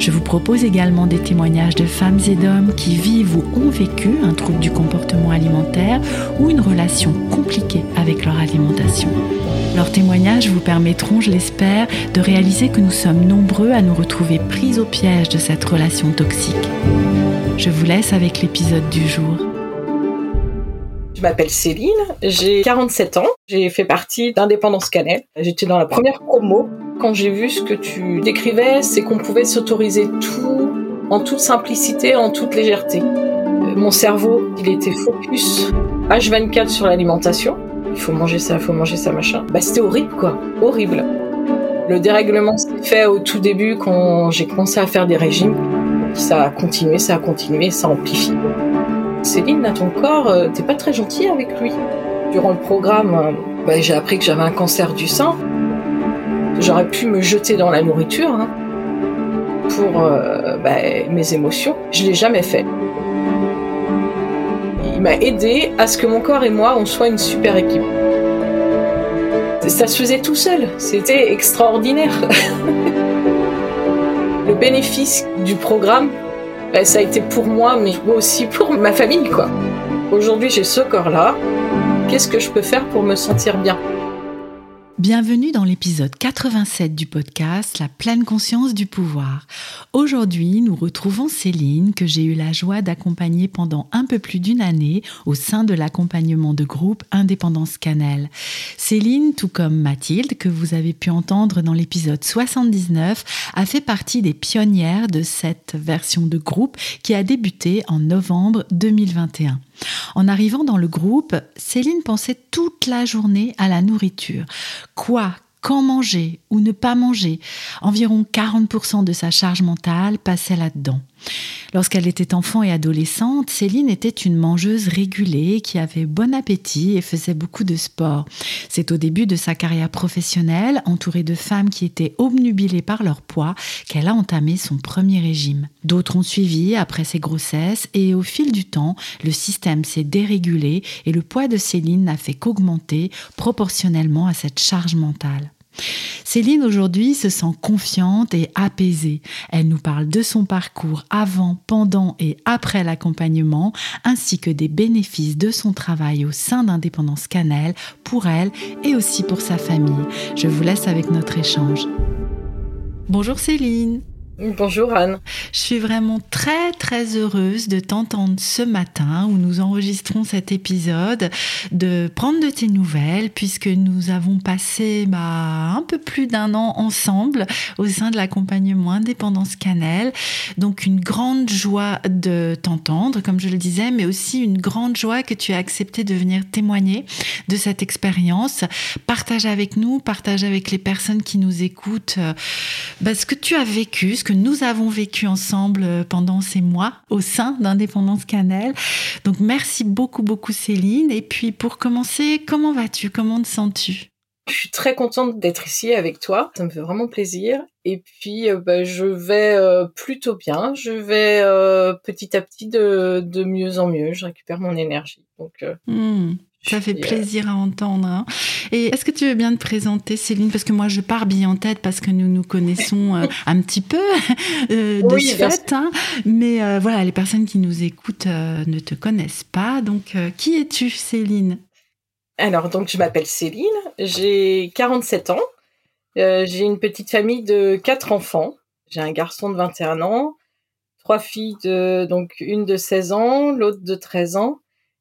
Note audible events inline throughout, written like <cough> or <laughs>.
Je vous propose également des témoignages de femmes et d'hommes qui vivent ou ont vécu un trouble du comportement alimentaire ou une relation compliquée avec leur alimentation. Leurs témoignages vous permettront, je l'espère, de réaliser que nous sommes nombreux à nous retrouver pris au piège de cette relation toxique. Je vous laisse avec l'épisode du jour. Je m'appelle Céline, j'ai 47 ans, j'ai fait partie d'Indépendance Cannelle. J'étais dans la première promo. Quand j'ai vu ce que tu décrivais, c'est qu'on pouvait s'autoriser tout en toute simplicité, en toute légèreté. Euh, mon cerveau, il était focus H24 sur l'alimentation. Il faut manger ça, il faut manger ça, machin. Bah, c'était horrible, quoi. Horrible. Le dérèglement s'est fait au tout début quand j'ai commencé à faire des régimes. Ça a continué, ça a continué, ça amplifie. Céline, à ton corps, euh, t'es pas très gentil avec lui. Durant le programme, euh, bah, j'ai appris que j'avais un cancer du sein. J'aurais pu me jeter dans la nourriture hein, pour euh, bah, mes émotions. Je l'ai jamais fait. Il m'a aidé à ce que mon corps et moi, on soit une super équipe. Ça se faisait tout seul. C'était extraordinaire. <laughs> le bénéfice du programme, bah, ça a été pour moi, mais aussi pour ma famille. Aujourd'hui, j'ai ce corps-là. Qu'est-ce que je peux faire pour me sentir bien? Bienvenue dans l'épisode 87 du podcast La pleine conscience du pouvoir. Aujourd'hui, nous retrouvons Céline que j'ai eu la joie d'accompagner pendant un peu plus d'une année au sein de l'accompagnement de groupe Indépendance Cannelle. Céline, tout comme Mathilde, que vous avez pu entendre dans l'épisode 79, a fait partie des pionnières de cette version de groupe qui a débuté en novembre 2021. En arrivant dans le groupe, Céline pensait toute la journée à la nourriture. Quoi? Quand manger ou ne pas manger? Environ 40% de sa charge mentale passait là-dedans. Lorsqu'elle était enfant et adolescente, Céline était une mangeuse régulée qui avait bon appétit et faisait beaucoup de sport. C'est au début de sa carrière professionnelle, entourée de femmes qui étaient obnubilées par leur poids, qu'elle a entamé son premier régime. D'autres ont suivi après ses grossesses et au fil du temps, le système s'est dérégulé et le poids de Céline n'a fait qu'augmenter proportionnellement à cette charge mentale. Céline aujourd'hui se sent confiante et apaisée. Elle nous parle de son parcours avant, pendant et après l'accompagnement, ainsi que des bénéfices de son travail au sein d'Indépendance Cannelle pour elle et aussi pour sa famille. Je vous laisse avec notre échange. Bonjour Céline. Bonjour Anne. Je suis vraiment très très heureuse de t'entendre ce matin où nous enregistrons cet épisode, de prendre de tes nouvelles puisque nous avons passé bah, un peu plus d'un an ensemble au sein de l'accompagnement Indépendance Cannelle. Donc une grande joie de t'entendre, comme je le disais, mais aussi une grande joie que tu aies accepté de venir témoigner de cette expérience. Partage avec nous, partage avec les personnes qui nous écoutent euh, bah, ce que tu as vécu, ce que nous avons vécu ensemble euh, pendant ces mois au sein d'Indépendance Cannelle. Donc merci beaucoup, beaucoup Céline. Et puis pour commencer, comment vas-tu? Comment te sens-tu? Je suis très contente d'être ici avec toi. Ça me fait vraiment plaisir. Et puis, euh, bah, je vais euh, plutôt bien. Je vais petit à petit de, de, mieux en mieux. Je récupère mon énergie. Donc, hmm. Ça fait plaisir à entendre. Hein. Et est-ce que tu veux bien te présenter, Céline? Parce que moi, je pars bien en tête parce que nous nous connaissons euh, un petit peu euh, de ce fait. Hein. Mais euh, voilà, les personnes qui nous écoutent ne te connaissent pas. Donc, qui es-tu, Céline? Alors, donc, je m'appelle Céline. J'ai 47 ans. j'ai une petite famille de quatre enfants. J'ai un garçon de 21 ans, trois filles de donc une de 16 ans, l'autre de 13 ans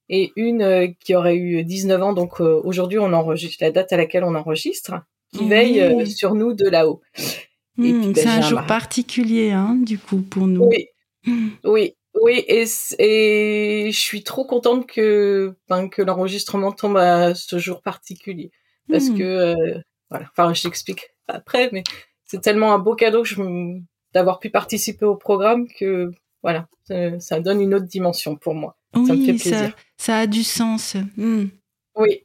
et une euh, qui aurait eu 19 ans. Donc euh, aujourd'hui, on enregistre la date à laquelle on enregistre, qui veille euh, sur nous de là-haut. Hmm, ben, c'est un jour particulier, hein, du coup, pour nous. Oui, hmm. oui, oui, et, et, je suis trop contente que, ben, que l'enregistrement tombe à ce jour particulier. Parce hmm. que, voilà, enfin, je t'explique après, mais c'est tellement un beau cadeau que je me, d'avoir pu participer au programme que voilà, ça, donne une autre dimension pour moi. Ça me fait plaisir. Ça, a du sens. Hmm. Oui.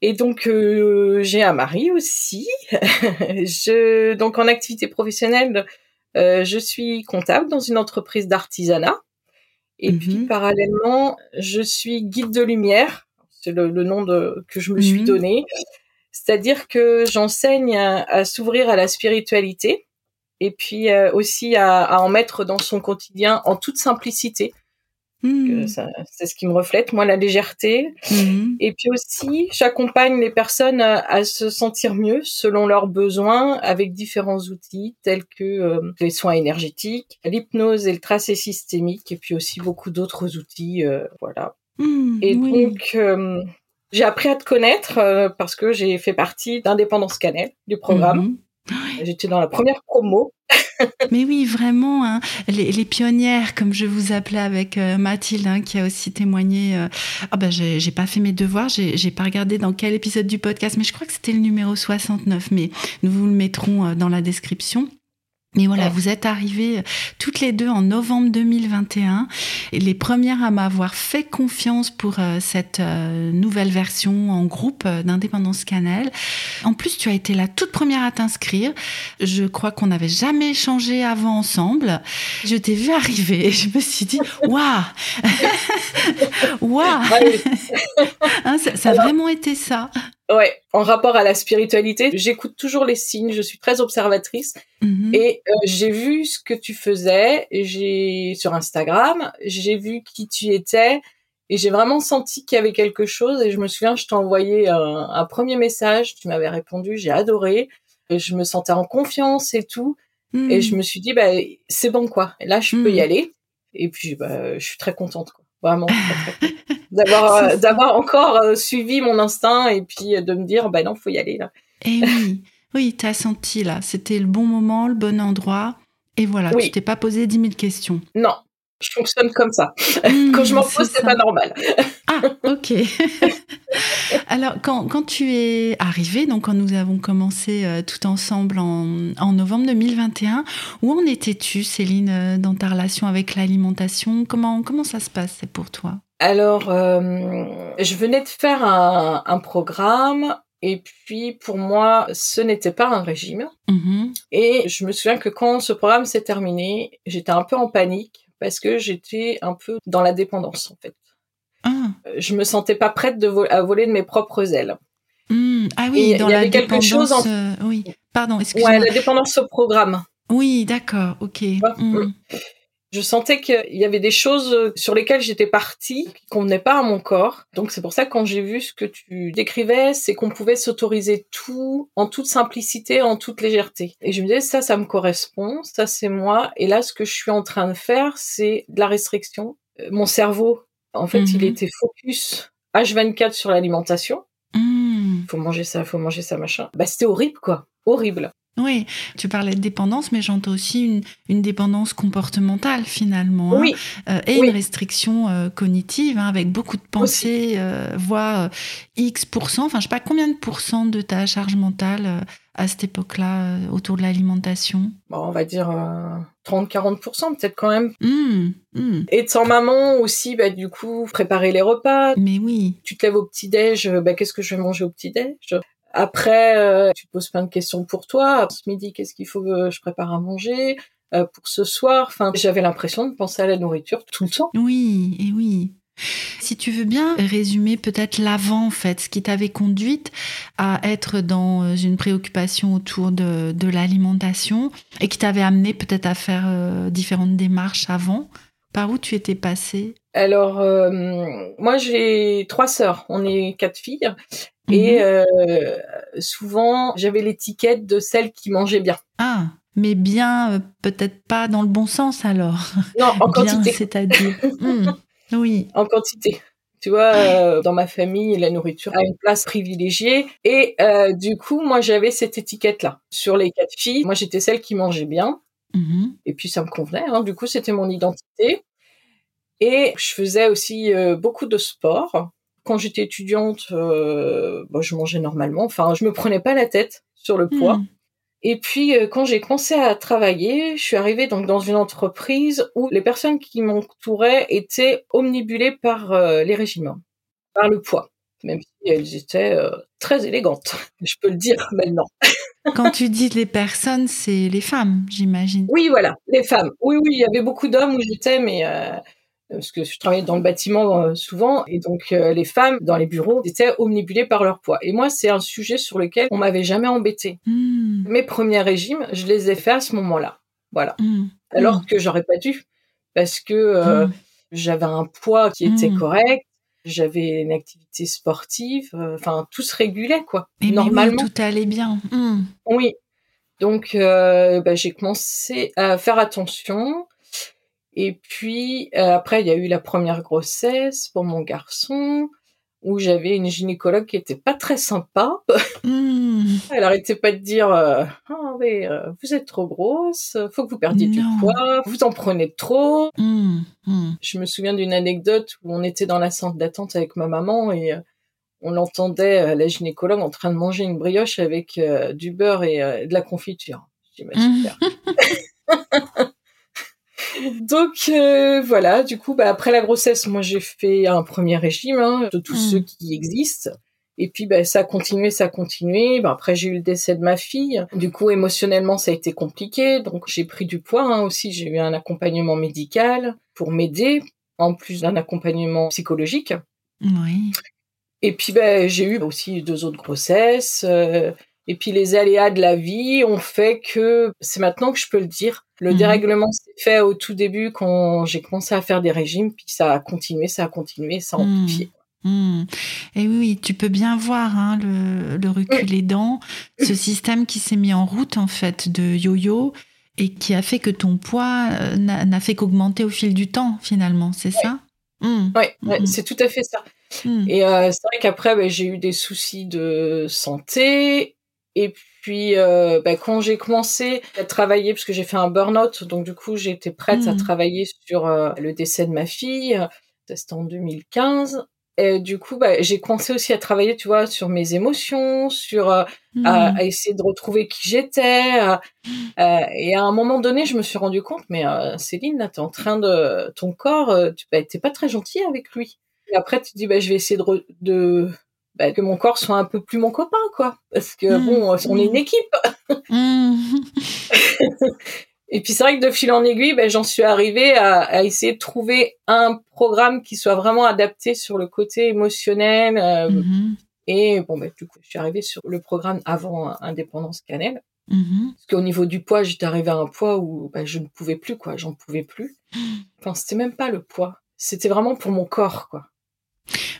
Et donc euh, j'ai un mari aussi. <laughs> je donc en activité professionnelle, euh, je suis comptable dans une entreprise d'artisanat. Et puis mhm. parallèlement, je suis guide de lumière. C'est le, nom de, que je me suis mhm. donné. C'est-à-dire que j'enseigne à s'ouvrir à la spiritualité et puis euh, aussi à, en mettre dans son quotidien en toute simplicité. Hmm. C'est ce qui me reflète, moi, la légèreté. Hmm. Et puis aussi, j'accompagne les personnes à, se sentir mieux selon leurs besoins avec différents outils tels que euh, les soins énergétiques, l'hypnose et le tracé systémique, et puis aussi beaucoup d'autres outils. Euh, voilà. Hmm, et donc, j'ai appris à te connaître parce que j'ai fait partie d'Indépendance Cannelle, du programme. J'étais dans la première promo. <laughs> Mais oui, vraiment, hein. les, pionnières, comme je vous appelais avec euh, Mathilde, hein, qui a aussi témoigné. Euh, ah ben, j'ai pas fait mes devoirs, j'ai pas regardé dans quel épisode du podcast, mais je crois que c'était le numéro 69. Mais nous vous le mettrons euh, dans la description. Mais voilà, vous êtes arrivées euh, toutes les deux en novembre 2021 et les premières à m'avoir fait confiance pour euh, cette euh, nouvelle version en groupe d'Indépendance Canal. En plus, tu as été la toute première à t'inscrire. Je crois qu'on n'avait jamais échangé avant ensemble. Je t'ai vu arriver et je me suis dit, <laughs> waouh, <laughs> waouh, <laughs> hein, ça a vraiment été ça. Ouais, en rapport à la spiritualité, j'écoute toujours les signes, je suis très observatrice mhm. et euh, j'ai vu ce que tu faisais, j'ai sur Instagram, j'ai vu qui tu étais et j'ai vraiment senti qu'il y avait quelque chose et je me souviens, je t'ai envoyé un, premier message, tu m'avais répondu, j'ai adoré, et je me sentais en confiance et tout et je mhm. me suis dit bah c'est bon quoi, et là je peux y mhm. aller et puis bah je suis très contente quoi. Vraiment, d'avoir <laughs> euh, d'avoir encore euh, suivi mon instinct et puis euh, de me dire, ben non, faut y aller là. Et eh oui, oui, t'as senti là, c'était le bon moment, le bon endroit, et voilà, tu t'es pas posé dix mille questions. Non, je fonctionne comme ça. Mmh, quand je m'en pose, c'est pas normal. ah, ok. <laughs> Alors, quand, quand, tu es arrivé, donc quand nous avons commencé euh, tout ensemble en, en, novembre 2021, où en étais-tu, Céline, euh, dans ta relation avec l'alimentation? Comment, comment ça se passait pour toi? Alors, euh, je venais de faire un, un programme et puis pour moi, ce n'était pas un régime. Mmh et je me souviens que quand ce programme s'est terminé, j'étais un peu en panique parce que j'étais un peu dans la dépendance en fait. Ah. Euh, je me sentais pas prête de à voler de mes propres ailes. Hmm. Ah oui, dans la dépendance. Euh, oui, pardon, excuse-moi. Ouais, la dépendance au programme. Oui, d'accord, ok. Je sentais qu'il y avait des choses sur lesquelles j'étais partie qui convenaient pas à mon corps. Donc c'est pour ça que quand j'ai vu ce que tu décrivais, c'est qu'on pouvait s'autoriser tout en toute simplicité, en toute légèreté. Et je me disais ça, ça me correspond, ça c'est moi. Et là, ce que je suis en train de faire, c'est de la restriction. Euh, mon cerveau, en fait, il mhm. était focus H24 sur l'alimentation. Hmm. Faut manger ça, faut manger ça, machin. Bah c'était horrible quoi, horrible. Oui, tu parlais de dépendance, mais j'entends aussi une, une, dépendance comportementale finalement, hein. oui. euh, et une restriction euh, cognitive, hein, avec beaucoup de pensées, euh, voire X enfin je sais pas combien de pourcents de ta charge mentale à cette époque-là autour de l'alimentation? Bon, on va dire 30-40% peut-être quand même. Mmh, mmh. Et sans maman aussi, bah, du coup, préparer les repas. Mais oui. Tu te lèves au petit-déj, bah, qu'est-ce que je vais manger au petit-déj? Après, euh, tu te poses plein de questions pour toi. Ce midi, qu'est-ce qu'il faut que je prépare à manger euh, pour ce soir Enfin, j'avais l'impression de penser à la nourriture tout le temps. Oui, et oui. Si tu veux bien résumer peut-être l'avant, en fait, ce qui t'avait conduite à être dans une préoccupation autour de, de l'alimentation et qui t'avait amené peut-être à faire euh, différentes démarches avant. Par où tu étais passée? Alors, moi j'ai trois sœurs, on est quatre filles, et mhm. euh, souvent, j'avais l'étiquette de celle qui mangeait bien. Ah, mais bien, euh, peut-être pas dans le bon sens alors. Non, en <laughs> quantité. C'est-à-dire. <laughs> Hmm, oui. En quantité. Tu vois, euh, dans ma famille, la nourriture a une place privilégiée. Et du coup, moi, j'avais cette étiquette-là. Sur les quatre filles, moi, j'étais celle qui mangeait bien. Mhm. Et puis, ça me convenait. Hein. Du coup, c'était mon identité. Et je faisais aussi beaucoup de sport quand j'étais étudiante, euh, bah, je mangeais normalement. Enfin, je me prenais pas la tête sur le poids. Hmm. Et puis euh, quand j'ai commencé à travailler, je suis arrivée donc dans une entreprise où les personnes qui m'entouraient étaient omnibulées par euh, les régimes, par le poids, même si elles étaient très élégantes. <laughs> Je peux le dire maintenant. <laughs> Quand tu dis les personnes, c'est les femmes, j'imagine. Oui, voilà, les femmes. Oui, oui, il y avait beaucoup d'hommes où j'étais, mais parce que je travaillais dans le bâtiment euh, souvent, et donc euh, les femmes dans les bureaux étaient omnibulées par leur poids. Et moi, c'est un sujet sur lequel on m'avait jamais embêté. Hmm. Mes premiers régimes, je les ai faits à ce moment-là, voilà. Hmm. Alors Hmm. que j'aurais pas dû, parce que euh, Hmm. j'avais un poids qui était correct, j'avais une activité sportive, enfin tout se régulait quoi. Et mais Normalement, oui, tout allait bien. Oui. Donc, bah, j'ai commencé à faire attention. Et puis, euh, après, il y a eu la première grossesse pour mon garçon, où j'avais une gynécologue qui était pas très sympa. Hmm. Elle arrêtait pas de dire euh, Ah, mais, euh, vous êtes trop grosse, faut que vous perdiez du Non. poids, vous en prenez trop. Hmm. Hmm. Je me souviens d'une anecdote où on était dans la salle d'attente avec ma maman et euh, on l'entendait, euh, la gynécologue, en train de manger une brioche avec euh, du beurre et de la confiture. Je <laughs> dis, bah, Mhm. super. Donc euh, voilà, du coup, bah, après la grossesse, moi j'ai fait un premier régime hein, de tous Mhm. ceux qui existent. Et puis bah, ça a continué, ça a continué. Bah, après j'ai eu le décès de ma fille. Du coup émotionnellement ça a été compliqué. Donc j'ai pris du poids hein, aussi. J'ai eu un accompagnement médical pour m'aider, en plus d'un accompagnement psychologique. Oui. Et puis j'ai eu aussi deux autres grossesses. euh, et puis les aléas de la vie ont fait que c'est maintenant que je peux le dire. Le Mhm. dérèglement s'est fait au tout début quand j'ai commencé à faire des régimes, puis ça a continué, ça a continué, ça a Mhm. amplifié. Hmm. Et oui, tu peux bien voir hein, le, le recul aidant, ce système qui s'est mis en route en fait de yo-yo et qui a fait que ton poids euh, n'a fait qu'augmenter au fil du temps finalement, c'est ça? Hmm. Mhm. c'est tout à fait ça. Hmm. Et euh, c'est vrai qu'après, ben, j'ai eu des soucis de santé. Et puis, euh, ben, quand j'ai commencé à travailler, parce que j'ai fait un burn-out, donc du coup, j'étais prête à Mhm. travailler sur euh, le décès de ma fille. C'était en 2015. Et du coup, ben, j'ai commencé aussi à travailler, tu vois, sur mes émotions, sur euh, à, à essayer de retrouver qui j'étais. euh, euh, et à un moment donné, je me suis rendu compte, mais euh, Céline, là, t'es en train de, ton corps, euh, tu bah, t'es pas très gentil avec lui. Et après, tu te dis, bah, je vais essayer de, re- de bah, que mon corps soit un peu plus mon copain, quoi. Parce que Mm. bon, on est une équipe. <laughs> Hmm. <laughs> Et puis c'est vrai que de fil en aiguille, bah, j'en suis arrivée à, à essayer de trouver un programme qui soit vraiment adapté sur le côté émotionnel. euh, Mhm. Et bon, bah, du coup, je suis arrivée sur le programme avant Indépendance Cannelle. Mhm. Parce qu'au niveau du poids, j'étais arrivée à un poids où bah, je ne pouvais plus, quoi. J'en pouvais plus. <gasps> Enfin, c'était même pas le poids. C'était vraiment pour mon corps, quoi.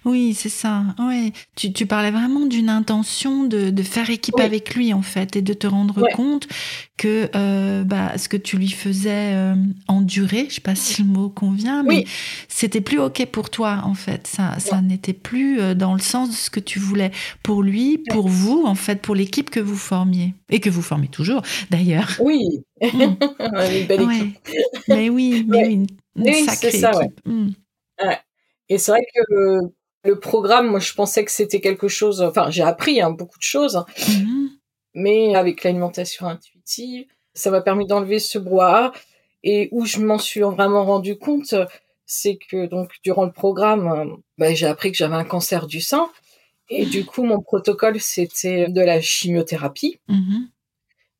Oui, c'est ça. Ouais. Tu, tu parlais vraiment d'une intention de, de faire équipe Oui. avec lui, en fait, et de te rendre Ouais. compte que euh, bah, ce que tu lui faisais euh, endurer, je sais pas si le mot convient, mais Oui. c'était plus OK pour toi, en fait. Ça, ça n'était plus euh, dans le sens de ce que tu voulais pour lui, pour vous, en fait, pour l'équipe que vous formiez. Et que vous formez toujours, d'ailleurs. <laughs> Oui. <laughs> Mm. une belle équipe. Mais oui, mais une, sacrée c'est ça, équipe. Et c'est vrai que le, le programme, moi, je pensais que c'était quelque chose. Enfin, j'ai appris hein, beaucoup de choses, Mhm. mais avec l'alimentation intuitive, ça m'a permis d'enlever ce brouhaha. Et où je m'en suis vraiment rendu compte, c'est que donc durant le programme, bah, j'ai appris que j'avais un cancer du sein. Et du coup, mon protocole, c'était de la chimiothérapie. Mhm.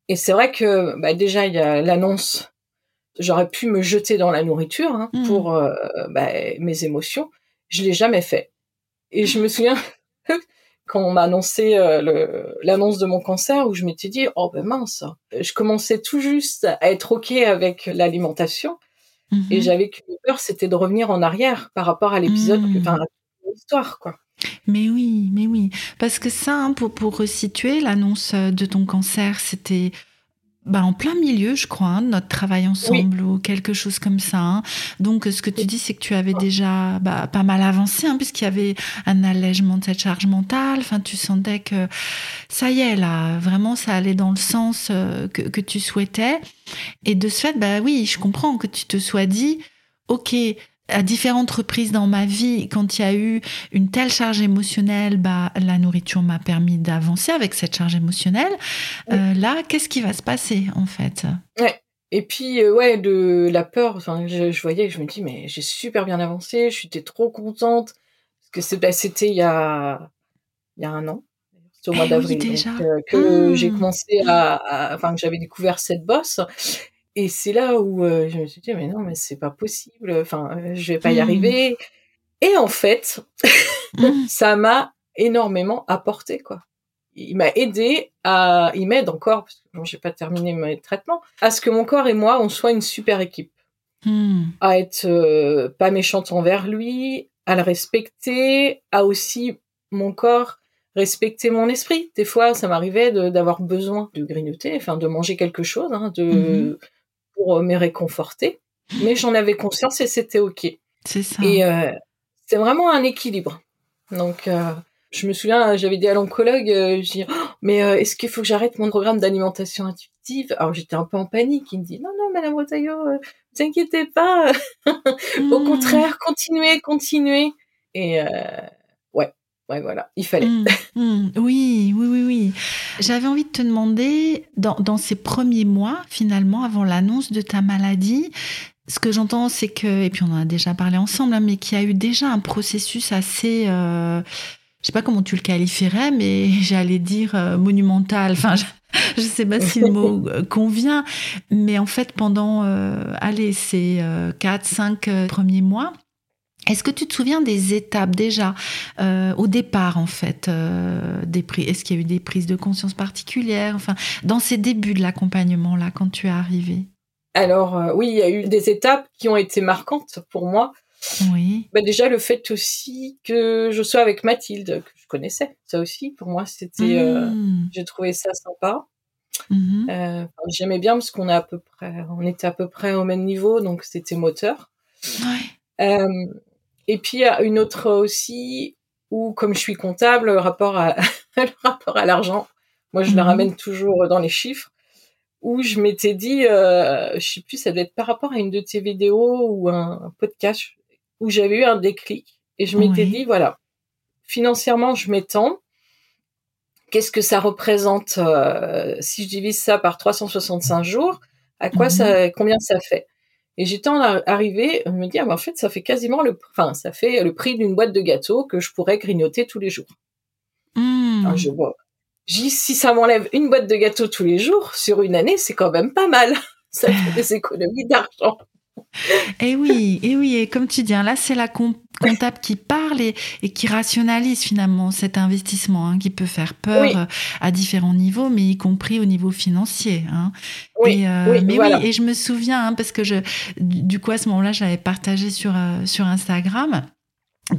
Et c'est vrai que bah, déjà, il y a l'annonce. J'aurais pu me jeter dans la nourriture hein, Mm. pour euh, bah, mes émotions. Je l'ai jamais fait. Et je me souviens <laughs> quand on m'a annoncé euh, l'annonce de mon cancer, où je m'étais dit oh ben mince. Je commençais tout juste à être ok avec l'alimentation Mhm. et j'avais qu'une peur, c'était de revenir en arrière par rapport à l'épisode, Mm. que- enfin à l'histoire quoi. Mais oui, mais oui. Parce que ça, hein, pour, pour resituer, l'annonce euh, de ton cancer, c'était bah, en plein milieu, je crois, hein, de notre travail ensemble ou quelque chose comme ça. hein. Donc, ce que tu dis, c'est que tu avais déjà bah, pas mal avancé, hein, puisqu'il y avait un allègement de cette charge mentale. Enfin, tu sentais que ça y est, là, vraiment, ça allait dans le sens euh, que, que tu souhaitais. Et de ce fait, bah oui, je comprends que tu te sois dit, OK, à différentes reprises dans ma vie, quand il y a eu une telle charge émotionnelle, bah, la nourriture m'a permis d'avancer avec cette charge émotionnelle. Euh, là, qu'est-ce qui va se passer en fait? Ouais. Et puis, euh, ouais, de la peur, enfin, je, je, voyais, je me dis, mais j'ai super bien avancé, je suis trop contente. Parce que bah, c'était il y a, il y a un an, au mois Eh d'avril, oui, euh, que Mmh. j'ai commencé à, à- enfin, que j'avais découvert cette bosse. Et c'est là où euh, je me suis dit, mais non, mais c'est pas possible, enfin, euh, je vais pas y Mmh. arriver. Et en fait, Mmh. <laughs> ça m'a énormément apporté, quoi. Il m'a aidé à, il m'aide encore, parce que bon, j'ai pas terminé mes traitements, à ce que mon corps et moi, on soit une super équipe. Mmh. À être euh, pas méchante envers lui, à le respecter, à aussi mon corps respecter mon esprit. Des fois, ça m'arrivait d'avoir besoin de grignoter, enfin de manger quelque chose, hein, de. Pour euh, me réconforter. Mais j'en avais conscience et c'était ok. C'est ça. Et euh, c'est vraiment un équilibre. Donc, euh, je me souviens, j'avais dit à l'oncologue, euh, je dis, Oh, mais euh, est-ce qu'il faut que j'arrête mon programme d'alimentation intuitive Alors j'étais un peu en panique. Il me dit, non, non, Madame Rotaillot, euh, vous inquiétez pas. <laughs> Au Mmh. contraire, continuez, continuez. Et euh, ouais, voilà, il fallait. Mmh, mmh. Oui, oui, oui, oui. J'avais envie de te demander, dans, dans ces premiers mois, finalement, avant l'annonce de ta maladie, ce que j'entends, c'est que, et puis on en a déjà parlé ensemble, hein, mais qu'il y a eu déjà un processus assez, euh, je sais pas comment tu le qualifierais, mais <laughs> j'allais dire euh, monumental. Enfin, je, <laughs> je sais pas si le mot euh, convient, mais en fait, pendant, euh, allez, ces euh, 4, 5 euh, premiers mois, est-ce que tu te souviens des étapes déjà euh, au départ en fait euh, des pri- Est-ce qu'il y a eu des prises de conscience particulières Enfin, dans ces débuts de l'accompagnement là, quand tu es arrivée? Alors euh, oui, il y a eu des étapes qui ont été marquantes pour moi. Oui. Bah, déjà le fait aussi que je sois avec Mathilde, que je connaissais. Ça aussi, pour moi, c'était, Mmh. j'ai trouvé ça sympa. Mhm. J'aimais bien parce qu'on est à peu près, on était à peu près au même niveau, donc c'était moteur. Ouais. Et puis il y a une autre aussi où, comme je suis comptable, le rapport à <laughs> le rapport à l'argent, moi je le Mhm. ramène toujours dans les chiffres. Où je m'étais dit, euh, je sais plus, ça devait être par rapport à une de tes vidéos ou un podcast où j'avais eu un déclic et je m'étais dit voilà, financièrement je m'étends. Qu'est-ce que ça représente euh, si je divise ça par 365 jours À quoi Mhm. ça, combien ça fait? Et j'étais en ar- arrivée, à me dire, mais en fait, ça fait quasiment le, enfin, ça fait le prix d'une boîte de gâteaux que je pourrais grignoter tous les jours. Mmh. Je vois. Si ça m'enlève une boîte de gâteaux tous les jours sur une année, c'est quand même pas mal. <laughs> Ça fait des <laughs> économies d'argent. Et oui, et oui, et comme tu dis, hein, là c'est la com- comptable qui parle et, et qui rationalise finalement cet investissement, hein, qui peut faire peur Oui. euh, à différents niveaux, mais y compris au niveau financier. Hein. Oui, Et, euh, oui, mais voilà. oui, et je me souviens, hein, parce que je, du du coup, à ce moment-là, j'avais partagé sur, euh, sur Instagram.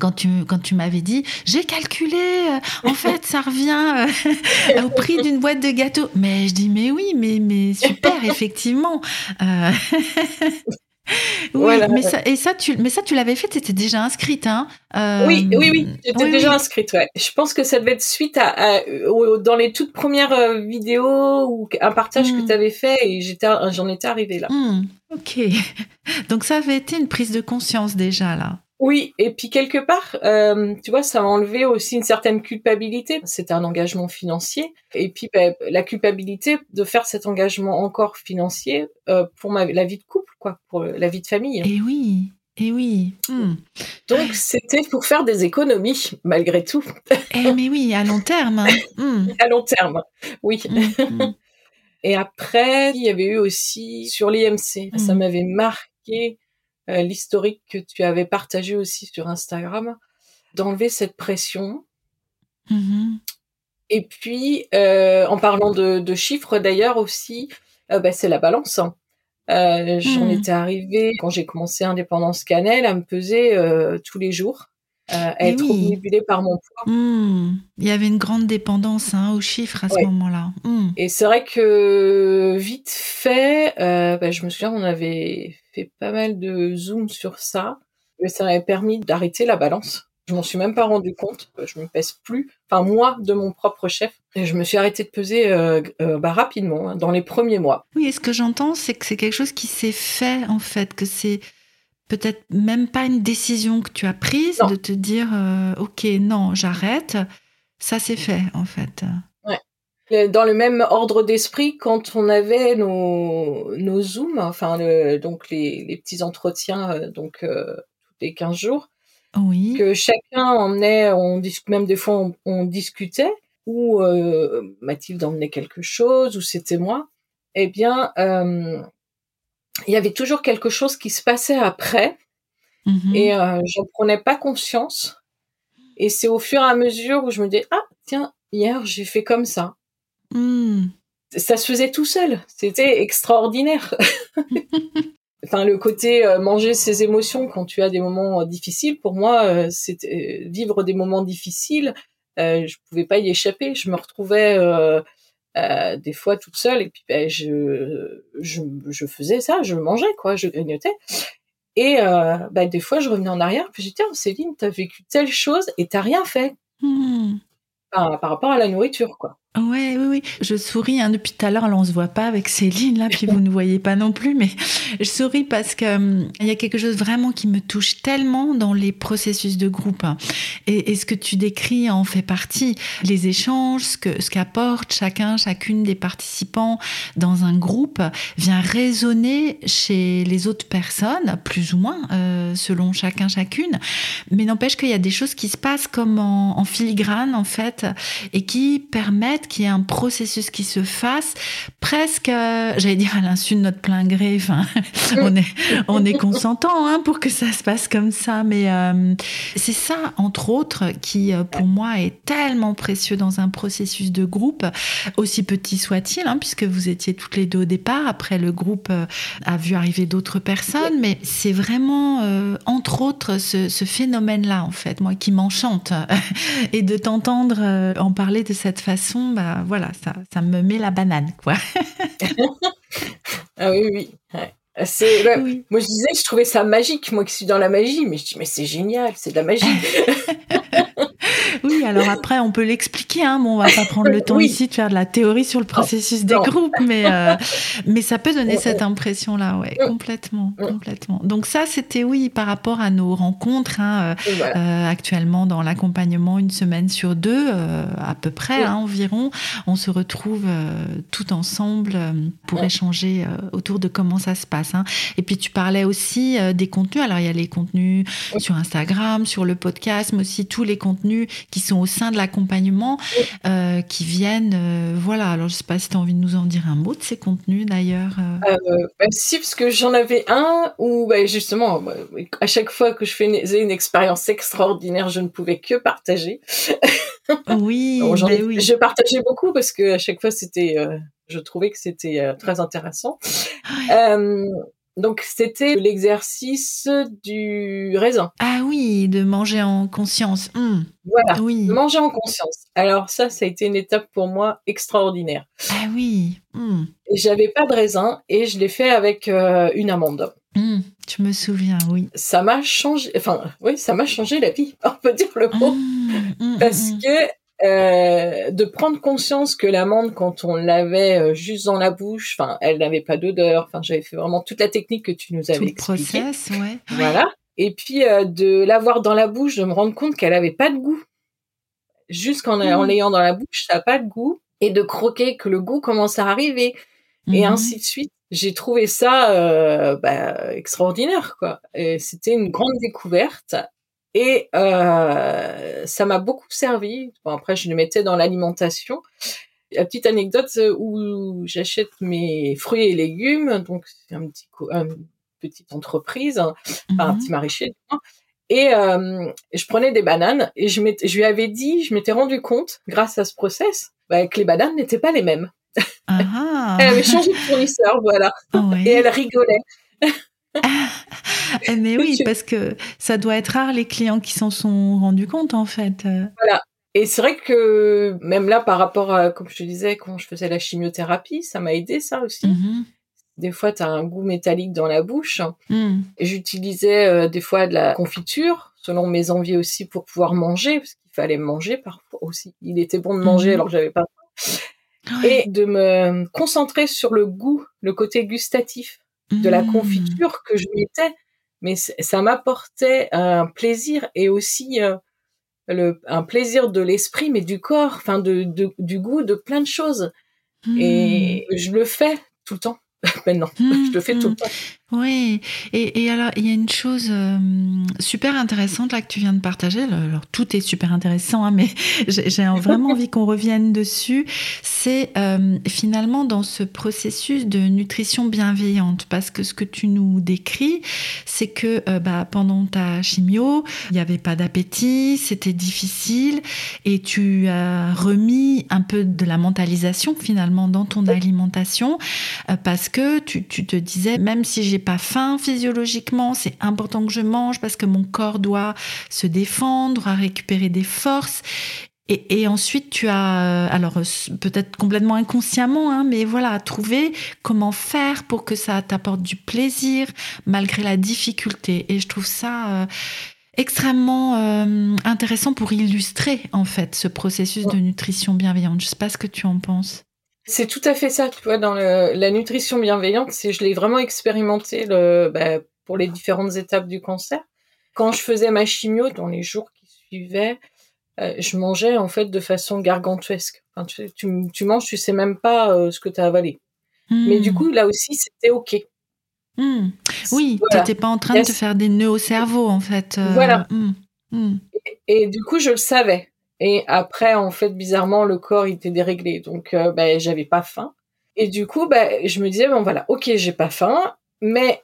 Quand tu, quand tu m'avais dit, j'ai calculé, euh, en fait, ça revient euh, <laughs> au prix d'une boîte de gâteaux. Mais je dis, mais oui, mais, mais super, <laughs> effectivement. Euh, oui, Voilà. mais ça, et ça, tu, mais ça, tu l'avais fait, tu étais déjà inscrite, hein Euh, Oui, oui, oui, j'étais oui, déjà oui. inscrite, ouais. Je pense que ça devait être suite à, dans les toutes premières euh, vidéos ou un partage que tu avais fait et j'étais, j'en étais arrivée là. Hmm, ok. <laughs> Donc ça avait été une prise de conscience déjà, là. Oui, et puis quelque part, euh, tu vois, ça m'a enlevé aussi une certaine culpabilité. C'était un engagement financier. Et puis ben, la culpabilité de faire cet engagement encore financier euh, pour ma, la vie de couple, quoi, pour la vie de famille. Et oui, et oui. Hmm. Donc c'était pour faire des économies, malgré tout, Eh mais oui, à long terme. hein. <laughs> Hmm, à long terme. Oui. hmm. Et après, il y avait eu aussi sur l'IMC. Ça m'avait marqué l'historique que tu avais partagé aussi sur Instagram, d'enlever cette pression. Mhm. Et puis, euh, en parlant de, de chiffres d'ailleurs aussi, euh, bah, c'est la balance. hein. Euh, J'en Mhm. étais arrivée, quand j'ai commencé Indépendance Cannelle, à me peser euh, tous les jours, euh, à Eh être oui. par mon poids. Hmm. Il y avait une grande dépendance hein, aux chiffres à ce moment-là. Hmm. Et c'est vrai que vite fait, euh, bah, je me souviens, on avait fait pas mal de zoom sur ça, et ça m'avait permis d'arrêter la balance. Je m'en suis même pas rendu compte. Je me pèse plus, enfin moi de mon propre chef. Et je me suis arrêtée de peser euh, euh, bah, rapidement hein, dans les premiers mois. Oui, et ce que j'entends, c'est que c'est quelque chose qui s'est fait, en fait, que c'est peut-être même pas une décision que tu as prise de te dire euh, ok non j'arrête ça c'est fait en fait ouais. dans le même ordre d'esprit quand on avait nos, nos zooms enfin donc les, les, petits entretiens euh, donc euh, tous les 15 jours oui. que chacun emmenait on même des fois on, on discutait ou euh, Mathilde emmenait quelque chose ou c'était moi eh bien euh, il y avait toujours quelque chose qui se passait après mmh et euh, j'en prenais pas conscience. Et c'est au fur et à mesure où je me dis ah tiens hier j'ai fait comme ça. Mmh. Ça se faisait tout seul. C'était extraordinaire. <laughs> enfin le côté euh, manger ses émotions quand tu as des moments euh, difficiles pour moi euh, c'était vivre des moments difficiles. je pouvais pas y échapper. Je me retrouvais euh, des fois toute seule et puis ben, je, je, je faisais ça, je mangeais quoi, je grignotais. Et euh, ben, des fois je revenais en arrière puis j'étais oh, Céline t'as vécu telle chose et t'as rien fait mmh. par rapport à la nourriture quoi. Ouais, oui, oui. Je souris hein, depuis tout à l'heure. Là, on se voit pas avec Céline là, puis vous ne voyez pas non plus, mais je souris parce que hum, il y a quelque chose vraiment qui me touche tellement dans les processus de groupe. Hein. Et, ce que tu décris en fait partie. Les échanges, ce que ce qu'apporte chacun, chacune des participants dans un groupe vient résonner chez les autres personnes, plus ou moins, euh, selon chacun, chacune. Mais n'empêche qu'il y a des choses qui se passent comme en filigrane en fait, et qui permettent qu'il y ait un processus qui se fasse presque, euh, j'allais dire à l'insu de notre plein gré. Enfin, <laughs> on est on consentant hein, pour que ça se passe comme ça, mais euh, c'est ça entre autres qui euh, pour moi est tellement précieux dans un processus de groupe, aussi petit soit-il, hein, puisque vous étiez toutes les deux au départ. Après le groupe a vu arriver d'autres personnes, mais c'est vraiment entre autres ce, ce phénomène-là en fait, moi qui m'enchante <laughs> et de t'entendre en parler de cette façon bah voilà, ça, ça me met la banane, quoi. <laughs> ah oui, oui. C'est, Moi, je disais, je trouvais ça magique, moi qui suis dans la magie, mais je dis, mais c'est génial, c'est de la magie. <laughs> <laughs> Oui, alors après, on peut l'expliquer. Hein. Bon, on va pas prendre le temps <laughs> ici de faire de la théorie sur le processus des groupes, mais, euh, <laughs> mais ça peut donner cette impression-là, ouais, complètement, complètement. Donc ça, c'était oui par rapport à nos rencontres hein, euh, euh, actuellement dans l'accompagnement une semaine sur deux, à peu près hein, environ. On se retrouve tout ensemble pour échanger autour de comment ça se passe. Hein. Et puis tu parlais aussi des contenus. Alors il y a les contenus sur Instagram, sur le podcast, mais aussi tous les contenus qui sont au sein de l'accompagnement, euh, qui viennent. Euh, voilà, alors je ne sais pas si tu as envie de nous en dire un mot de ces contenus d'ailleurs. Euh. Bah, si, parce que j'en avais un où bah, justement, à chaque fois que je fais une, expérience extraordinaire, je ne pouvais que partager. <laughs> Oui, oui. Je partageais beaucoup parce que à chaque fois c'était, je trouvais que c'était très intéressant. Donc c'était l'exercice du raisin. Ah oui, de manger en conscience. Hmm. Voilà, oui. manger en conscience. Alors ça, ça a été une étape pour moi extraordinaire. Ah oui. Hmm. Et j'avais pas de raisin et je l'ai fait avec euh, une amande. Hmm, tu me souviens, oui. Ça m'a changé, enfin oui, ça m'a changé la vie, <laughs> on peut dire le mot, parce que euh, de prendre conscience que l'amande, quand on l'avait euh, juste dans la bouche, enfin, elle n'avait pas d'odeur. Enfin, j'avais fait vraiment toute la technique que tu nous avais Tout expliquée. process, ouais. Voilà. Et puis euh, de l'avoir dans la bouche, de me rendre compte qu'elle avait pas de goût. Juste mmh. l'ayant dans la bouche, ça n'a pas de goût. Et de croquer, que le goût commence à arriver. Et mmh. ainsi de suite. J'ai trouvé ça bah, extraordinaire, quoi. C'était une grande découverte. Et euh, ça m'a beaucoup servi. Bon, après, je le mettais dans l'alimentation. La petite anecdote où j'achète mes fruits et légumes, donc c'est un petit une petite entreprise, un mhm. petit maraîcher. Et euh, je prenais des bananes et je, je lui avais dit, je m'étais rendu compte, grâce à ce process, bah, que les bananes n'étaient pas les mêmes. Ah. elle avait changé de fournisseur, voilà. Et elle rigolait. <laughs> Eh, mais oui, parce que ça doit être rare les clients qui s'en sont rendus compte en fait. Voilà. Et c'est vrai que même là, par rapport à, comme je te disais, quand je faisais la chimiothérapie, ça m'a aidé ça aussi. Mm-hmm. Des fois, tu as un goût métallique dans la bouche. Mm. J'utilisais euh, des fois de la confiture, selon mes envies aussi, pour pouvoir manger, parce qu'il fallait manger parfois aussi. Il était bon de manger mm-hmm. alors que j'avais pas Et de me concentrer sur le goût, le côté gustatif de la mm. confiture que je mettais mais ça m'apportait un plaisir et aussi le, un plaisir de l'esprit, mais du corps, enfin de, du goût, de plein de choses. Et hmm. je le fais tout le temps. Maintenant, <laughs> je le fais tout le hmm. temps. Oui, et, alors il y a une chose euh, super intéressante là que tu viens de partager. Alors tout est super intéressant, hein, mais <laughs> j'ai vraiment envie qu'on revienne dessus. C'est euh, finalement dans ce processus de nutrition bienveillante, parce que ce que tu nous décris, c'est que euh, bah, pendant ta chimio, il n'y avait pas d'appétit, c'était difficile, et tu as remis un peu de la mentalisation finalement dans ton alimentation, parce que tu, tu te disais même si j'ai pas faim physiologiquement, c'est important que je mange parce que mon corps doit se défendre, doit récupérer des forces. Et, ensuite, tu as, euh, alors peut-être complètement inconsciemment, hein, mais voilà, trouver comment faire pour que ça t'apporte du plaisir malgré la difficulté. Et je trouve ça euh, extrêmement euh, intéressant pour illustrer en fait ce processus de nutrition bienveillante. Je sais pas ce que tu en penses. C'est tout à fait ça, tu vois, dans la nutrition bienveillante, c'est je l'ai vraiment expérimenté le, bah, pour les différentes étapes du cancer. Quand je faisais ma chimio, dans les jours qui suivaient, euh, je mangeais en fait de façon gargantuesque. Enfin, tu, tu, tu manges, tu sais même pas euh, ce que tu as avalé. Mais du hmm. coup, là aussi, c'était ok. Hmm. Oui, tu n'étais pas en train de te faire des nœuds au cerveau, en fait. Euh, voilà. Hmm. Et, et, du coup, je le savais. Et après, en fait, bizarrement, le corps il était déréglé, donc euh, ben, j'avais pas faim. Et du coup, ben, je me disais bon voilà, ok, j'ai pas faim, mais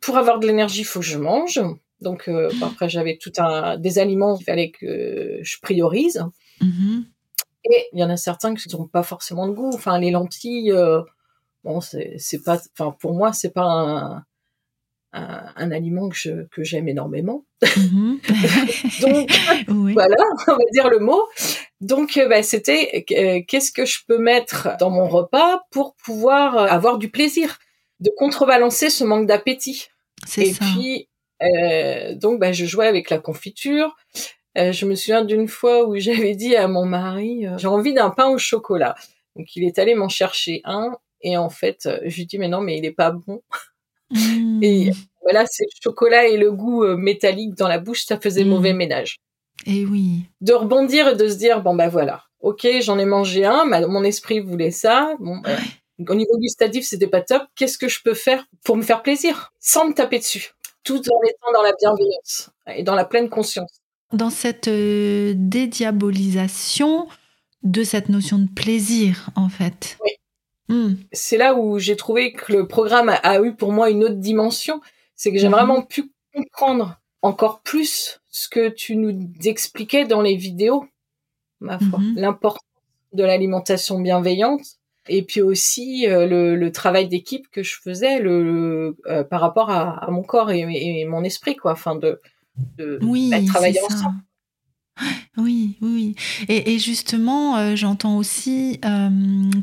pour avoir de l'énergie, il faut que je mange. Donc euh, <gasps> après, j'avais tout un des aliments qu'il fallait que je priorise. Mm-hmm. Et il y en a certains qui n'ont pas forcément de goût. Enfin, les lentilles, euh, bon, c'est pas, enfin pour moi, c'est pas un, un, aliment que, que j'aime énormément. Mhm. <laughs> Donc <laughs> voilà, on va dire le mot. Donc euh, bah, c'était euh, qu'est-ce que je peux mettre dans mon repas pour pouvoir euh, avoir du plaisir, de contrebalancer ce manque d'appétit. Et ça. puis euh, donc bah, je jouais avec la confiture. je me souviens d'une fois où <laughs> j'avais dit à mon mari j'ai envie d'un pain au chocolat. Donc il est allé m'en chercher un et en fait je lui dis mais non mais il est pas bon. Mmh. Et voilà, c'est le chocolat et le goût euh, métallique dans la bouche, ça faisait mmh. mauvais ménage. Et oui. De rebondir et de se dire bon ben voilà, ok, j'en ai mangé un, mon esprit voulait ça. Bon, ben, au niveau gustatif, c'était pas top. Qu'est-ce que je peux faire pour me faire plaisir? Sans me taper dessus, tout en étant dans la bienveillance et dans la pleine conscience. Dans cette euh, dédiabolisation de cette notion de plaisir, en fait. Oui. Hmm. C'est là où j'ai trouvé que le programme a, eu pour moi une autre dimension. C'est que j'ai mhm. vraiment pu comprendre encore plus ce que tu nous expliquais dans les vidéos, ma foi. Mhm. L'importance de l'alimentation bienveillante et puis aussi euh, le, travail d'équipe que je faisais le, euh, par rapport à, mon corps et, mon esprit quoi enfin de, de oui, bah, travailler ensemble oui, oui. Et, justement, euh, j'entends aussi euh,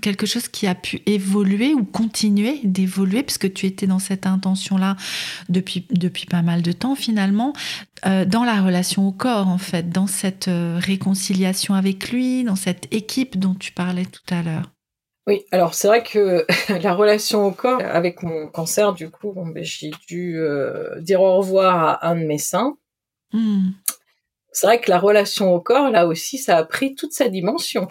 quelque chose qui a pu évoluer ou continuer d'évoluer, parce que tu étais dans cette intention-là depuis, depuis pas mal de temps finalement, euh, dans la relation au corps, en fait, dans cette réconciliation avec lui, dans cette équipe dont tu parlais tout à l'heure. Oui, alors c'est vrai que <laughs> la relation au corps, avec mon cancer, du coup, ben, j'ai dû dire au revoir à un de mes seins. Mmh c'est vrai que la relation au corps, là aussi, ça a pris toute sa dimension.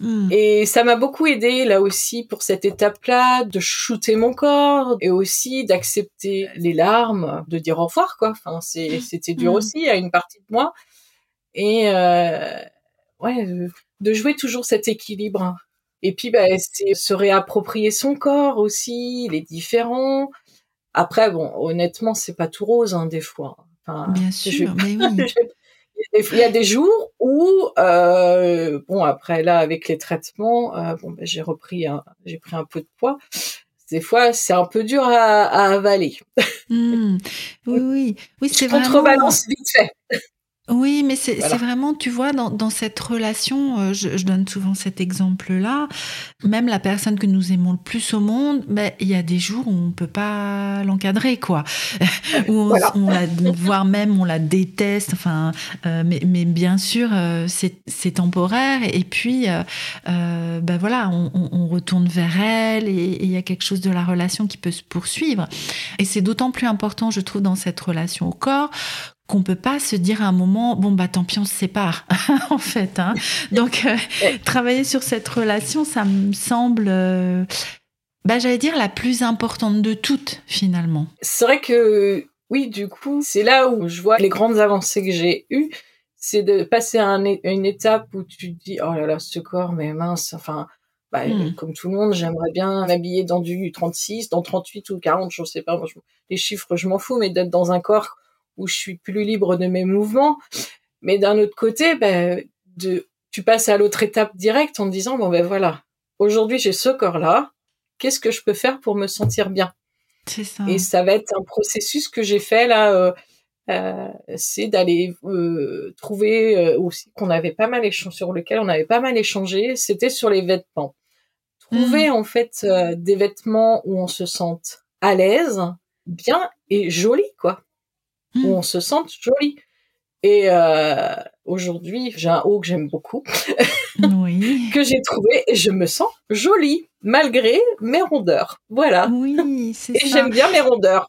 Hmm. <laughs> et ça m'a beaucoup aidé, là aussi, pour cette étape-là, de shooter mon corps et aussi d'accepter les larmes, de dire au revoir, quoi. Enfin, c'était dur hmm. aussi à une partie de moi. Et euh, ouais, de jouer toujours cet équilibre. Et puis, bah, c'est se réapproprier son corps aussi, les différents. Après, bon, honnêtement, c'est pas tout rose, hein, des fois. Bien sûr, mais oui. <laughs> Il y a des jours où, euh, bon, après là, avec les traitements, euh, bon, ben, j'ai repris, j'ai pris un peu de poids. Des fois, c'est un peu dur à, à avaler. Mmh. <laughs> Oui, oui, oui, c'est vraiment. Contrebalance vite fait. Oui, mais c'est vraiment, tu vois, dans, cette relation, euh, je, donne souvent cet exemple-là, même la personne que nous aimons le plus au monde, ben, il y a des jours où on peut pas l'encadrer, quoi. <laughs> où on, la, voire même on la déteste, enfin, euh, mais, mais, bien sûr, euh, c'est temporaire, et puis, ben voilà, on, retourne vers elle, et il y a quelque chose de la relation qui peut se poursuivre. Et c'est d'autant plus important, je trouve, dans cette relation au corps, qu'on peut pas se dire à un moment bon bah tant pis on se sépare <laughs> en fait hein. donc euh, travailler sur cette relation ça me semble euh, bah j'allais dire la plus importante de toutes finalement c'est vrai que oui du coup c'est là où je vois les grandes avancées que j'ai eues c'est de passer à, une étape où tu te dis oh là là ce corps mais mince enfin bah, hmm. comme tout le monde, j'aimerais bien m'habiller dans du 36, dans 38 ou 40, je sais pas. les chiffres, je m'en fous, mais d'être dans un corps où je suis plus libre de mes mouvements. Mais d'un autre côté, ben, de, tu passes à l'autre étape directe en disant, bon ben voilà, aujourd'hui j'ai ce corps-là, qu'est-ce que je peux faire pour me sentir bien? C'est ça. Et ça va être un processus que j'ai fait là, euh, euh, c'est d'aller euh, trouver aussi qu'on avait pas mal échangé, sur lequel on avait pas mal échangé, c'était sur les vêtements. Trouver mmh. en fait des vêtements où on se sente à l'aise, bien et joli quoi où hmm. on se sente joli. Et euh, aujourd'hui, j'ai un haut que j'aime beaucoup, <laughs> oui. que j'ai trouvé et je me sens jolie malgré mes rondeurs. Voilà. Oui, c'est Et j'aime bien mes rondeurs.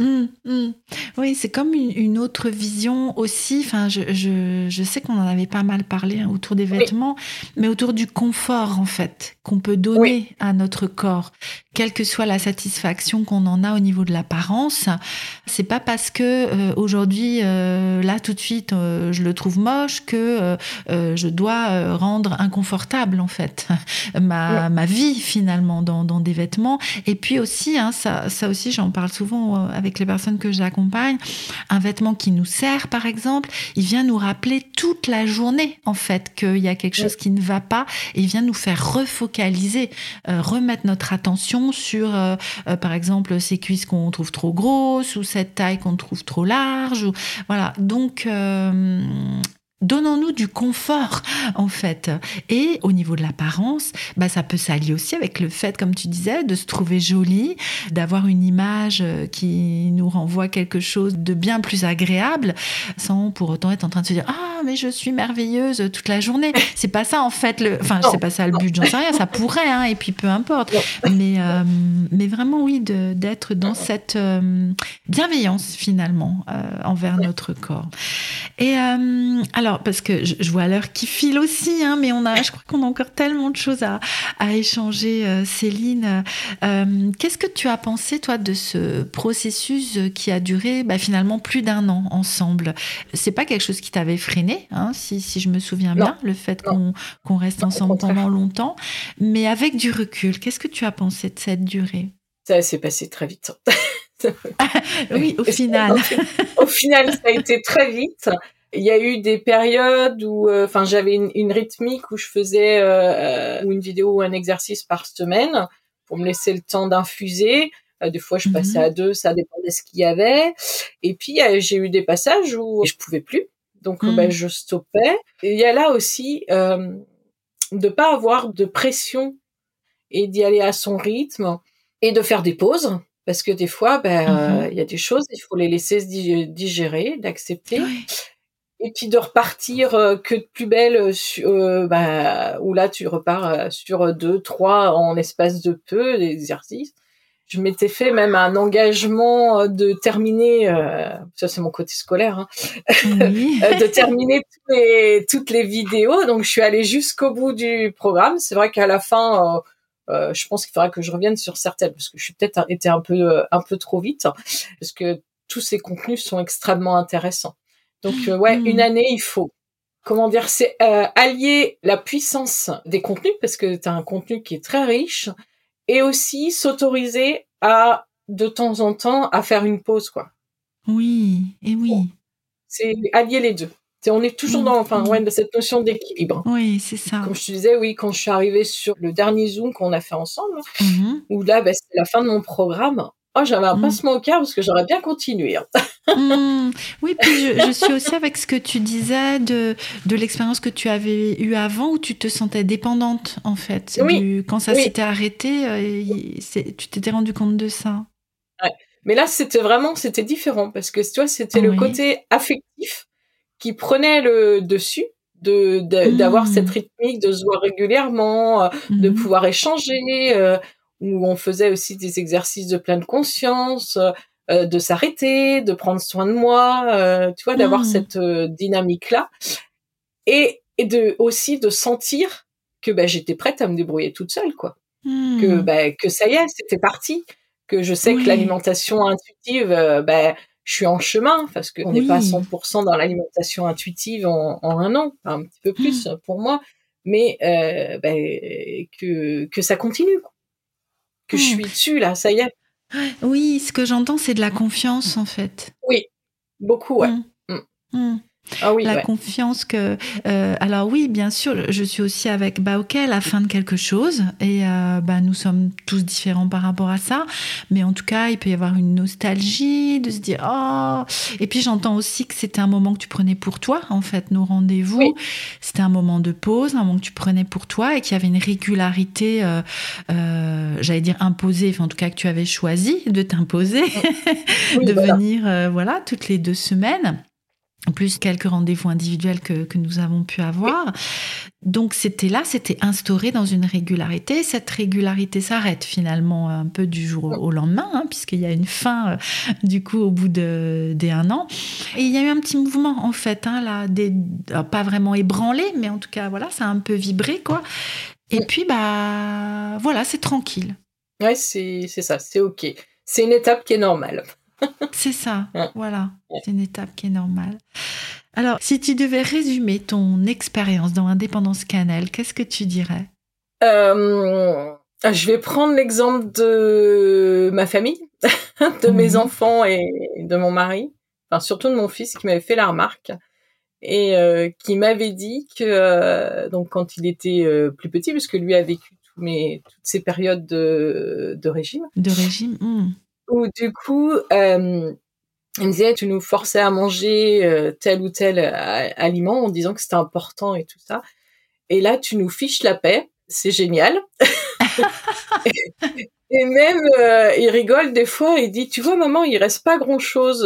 Mmh, mmh. Oui, c'est comme une, autre vision aussi. Enfin, je, je, je sais qu'on en avait pas mal parlé hein, autour des vêtements, mais autour du confort en fait qu'on peut donner à notre corps, quelle que soit la satisfaction qu'on en a au niveau de l'apparence. C'est pas parce que euh, aujourd'hui, euh, là tout de suite, euh, je le trouve moche que je dois rendre inconfortable en fait <laughs> ma, ma vie finalement dans, des vêtements. Et puis aussi, hein, ça, ça aussi, j'en parle souvent avec les personnes que j'accompagne, un vêtement qui nous sert, par exemple, il vient nous rappeler toute la journée, en fait, qu'il y a quelque chose qui ne va pas et il vient nous faire refocaliser, euh, remettre notre attention sur, euh, euh, par exemple, ces cuisses qu'on trouve trop grosses ou cette taille qu'on trouve trop large. Voilà. Donc, Donnons-nous du confort, en fait. Et au niveau de l'apparence, bah, ça peut s'allier aussi avec le fait, comme tu disais, de se trouver jolie, d'avoir une image euh, qui nous renvoie quelque chose de bien plus agréable, sans pour autant être en train de se dire Ah, mais je suis merveilleuse toute la journée. C'est pas ça, en fait. Le... Enfin, c'est pas ça le but, j'en sais rien. Ça pourrait, hein, et puis peu importe. Mais, euh, mais vraiment, oui, d'être dans cette euh, bienveillance, finalement, envers notre corps. Et alors, parce que je, vois l'heure qui file aussi, hein, mais on a, je crois qu'on a encore tellement de choses à, échanger, euh, Céline. Euh, qu'est-ce que tu as pensé, toi, de ce processus qui a duré bah, finalement plus d'un an ensemble? C'est pas quelque chose qui t'avait freiné, hein, si, je me souviens bien, le fait qu'on reste ensemble pendant longtemps. Mais avec du recul, qu'est-ce que tu as pensé de cette durée? Ça s'est passé très vite. <laughs> oui, au <laughs> final. au final, ça a été très vite il y a eu des périodes où, euh, enfin, j'avais une, rythmique où je faisais euh, une vidéo ou un exercice par semaine pour me laisser le temps d'infuser. Euh, des fois, je passais mhm. à deux, ça dépendait de ce qu'il y avait. Et puis, j'ai eu des passages où je pouvais plus, donc ben, je stoppais. il y a là aussi euh, de pas avoir de pression et d'y aller à son rythme et de faire des pauses parce que des fois, ben, il y a des choses, il faut les laisser se digérer, d'accepter et puis de repartir euh, que de plus belle euh, euh, bah, où là tu repars sur deux trois en espace de peu d'exercices je m'étais fait même un engagement de terminer ça c'est mon côté scolaire hein, <laughs> de terminer toutes les, toutes les vidéos. Donc je suis allée jusqu'au bout du programme. C'est vrai qu'à la fin je pense qu'il faudra que je revienne sur certaines parce que je suis peut-être été un peu un peu trop vite parce que tous ces contenus sont extrêmement intéressants donc euh, ouais, une hmm. année, il faut. Comment dire, c'est euh, allier la puissance des contenus parce que tu as un contenu qui est très riche et aussi s'autoriser à de temps en temps à faire une pause quoi. Oui, et oui. C'est allier les deux. on est toujours dans enfin ouais, cette notion d'équilibre. Oui, c'est ça. Comme je te disais, oui, quand je suis arrivée sur le dernier Zoom qu'on a fait ensemble, mm-hmm. où là, bah, c'est la fin de mon programme, oh, j'avais un mm. pincement au cœur parce que j'aurais bien continué. Hein. Mm. Oui, puis je, suis aussi avec ce que tu disais de, de l'expérience que tu avais eue avant où tu te sentais dépendante, en fait. Oui. quand ça s'était arrêté, euh, tu t'étais rendu compte de ça. Ouais. Mais là, c'était vraiment, c'était différent parce que, tu vois, c'était le côté affectif qui prenait le dessus de d'avoir cette mm. rythmique, de se voir régulièrement, euh, de mm-hmm. pouvoir échanger, euh, où on faisait aussi des exercices de pleine conscience, euh, de s'arrêter, de prendre soin de moi, tu vois, d'avoir mm. cette dynamique là, et, et de aussi de sentir que bah, j'étais prête à me débrouiller toute seule, quoi, que mm. bah, que ça y est, c'était parti, que je sais que l'alimentation intuitive, bah, je suis en chemin parce qu'on n'est pas à 100% dans l'alimentation intuitive en, un an, un petit peu plus mmh. pour moi, mais euh, ben, que, que ça continue, que je mmh. suis dessus là, ça y est. Oui, ce que j'entends, c'est de la confiance en fait. Oui, beaucoup, ouais. Mmh. Ah oui, la confiance que. Euh, alors oui, bien sûr, je suis aussi avec bah ok, la fin de quelque chose et euh, bah nous sommes tous différents par rapport à ça, mais en tout cas, il peut y avoir une nostalgie de se dire oh. Et puis j'entends aussi que c'était un moment que tu prenais pour toi en fait, nos rendez-vous. C'était un moment de pause, un moment que tu prenais pour toi et qu'il y avait une régularité, euh, euh j'allais dire imposée, enfin en tout cas que tu avais choisi de t'imposer, <laughs> de venir voilà toutes les deux semaines plus quelques rendez-vous individuels que, que, nous avons pu avoir. Donc c'était là, c'était instauré dans une régularité. Cette régularité s'arrête finalement un peu du jour au, lendemain, hein, puisqu'il y a une fin euh, du coup au bout de, des un an. Et il y a eu un petit mouvement en fait, hein, là, des, pas vraiment ébranlé, mais en tout cas voilà, ça a un peu vibré quoi. Et puis bah voilà, c'est tranquille. Ouais, c'est ça, c'est ok. C'est une étape qui est normale. C'est ça, voilà. C'est une étape qui est normale. Alors, si tu devais résumer ton expérience dans Indépendance Cannelle, qu'est-ce que tu dirais? Euh, Je vais prendre l'exemple de ma famille, <laughs> de mes mhm. enfants et de mon mari, enfin surtout de mon fils qui m'avait fait la remarque et euh, qui m'avait dit que euh, donc quand il était plus petit, puisque lui a vécu mes, toutes ces périodes de, régime. De régime. Hmm où du coup, euh, il me disait, tu nous forçais à manger euh, tel ou tel euh, aliment en disant que c'était important et tout ça. Et là, tu nous fiches la paix. C'est génial. <laughs> et, même, il rigole des fois. Il dit, tu vois, maman, il reste pas grand chose